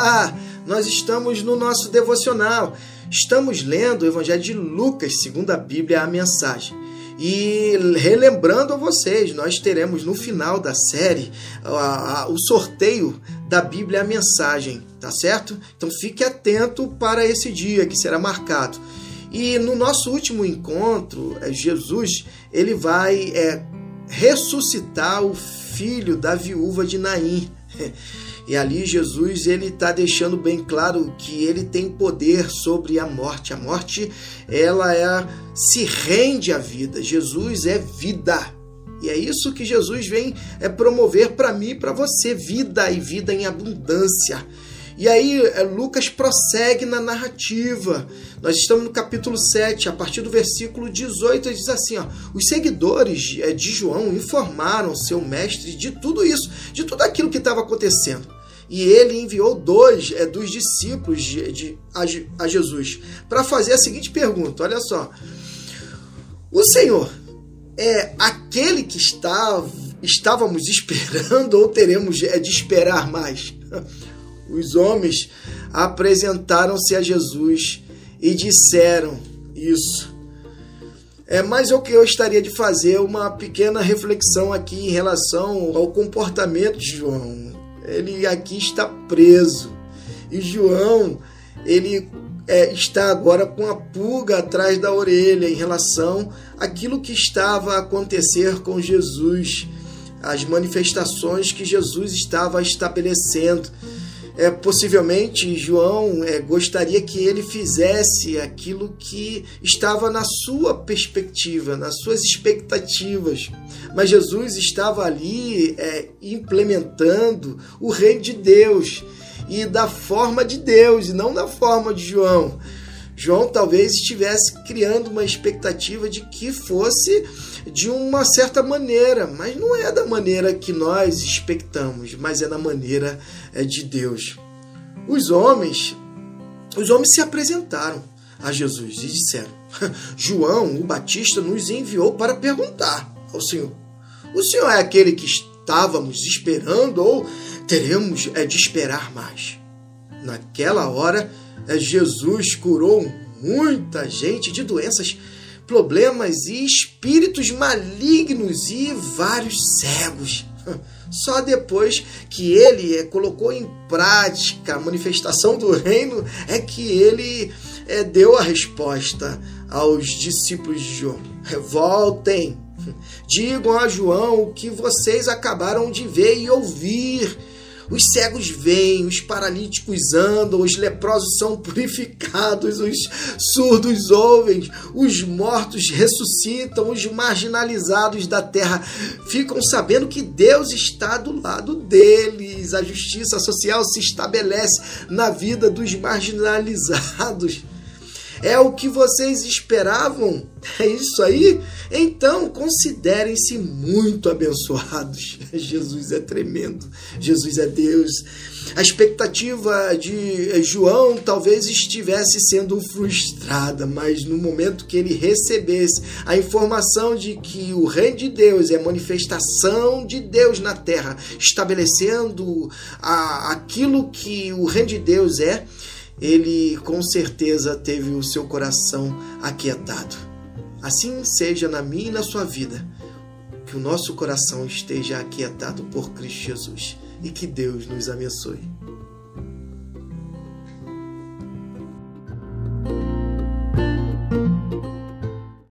Olá! Nós estamos no nosso devocional. Estamos lendo o Evangelho de Lucas, segundo a Bíblia, a mensagem. E relembrando a vocês, nós teremos no final da série a, a, o sorteio da Bíblia a mensagem, tá certo? Então fique atento para esse dia que será marcado. E no nosso último encontro, é, Jesus ele vai é, ressuscitar o filho da viúva de Naim. E ali Jesus ele está deixando bem claro que ele tem poder sobre a morte. A morte ela é se rende à vida. Jesus é vida. E é isso que Jesus vem é promover para mim para você, vida e vida em abundância. E aí é, Lucas prossegue na narrativa. Nós estamos no capítulo 7, a partir do versículo 18, ele diz assim: ó, os seguidores é, de João informaram seu mestre de tudo isso, de tudo aquilo que estava acontecendo e ele enviou dois é, dos discípulos de, de a, a Jesus para fazer a seguinte pergunta: olha só, o Senhor é aquele que está, estávamos esperando ou teremos é, de esperar mais? Os homens apresentaram-se a Jesus e disseram isso. É, mas o que eu estaria de fazer uma pequena reflexão aqui em relação ao comportamento de João ele aqui está preso. E João, ele é, está agora com a pulga atrás da orelha em relação àquilo que estava a acontecer com Jesus, as manifestações que Jesus estava estabelecendo. É, possivelmente João é, gostaria que ele fizesse aquilo que estava na sua perspectiva, nas suas expectativas. Mas Jesus estava ali é, implementando o reino de Deus e da forma de Deus e não da forma de João. João talvez estivesse criando uma expectativa de que fosse de uma certa maneira, mas não é da maneira que nós expectamos, mas é da maneira é, de Deus. Os homens, os homens se apresentaram a Jesus e disseram: João, o Batista, nos enviou para perguntar ao Senhor: O Senhor é aquele que estávamos esperando ou teremos é, de esperar mais? Naquela hora, é, Jesus curou muita gente de doenças problemas e espíritos malignos e vários cegos. Só depois que ele é, colocou em prática a manifestação do reino é que ele é, deu a resposta aos discípulos de João. Voltem, digam a João o que vocês acabaram de ver e ouvir os cegos veem, os paralíticos andam, os leprosos são purificados, os surdos ouvem, os mortos ressuscitam, os marginalizados da terra ficam sabendo que Deus está do lado deles. A justiça social se estabelece na vida dos marginalizados. É o que vocês esperavam? É isso aí? Então considerem-se muito abençoados. Jesus é tremendo. Jesus é Deus. A expectativa de João talvez estivesse sendo frustrada, mas no momento que ele recebesse a informação de que o reino de Deus é manifestação de Deus na terra, estabelecendo a, aquilo que o reino de Deus é, ele com certeza teve o seu coração aquietado. Assim seja na minha e na sua vida, que o nosso coração esteja aquietado por Cristo Jesus e que Deus nos abençoe.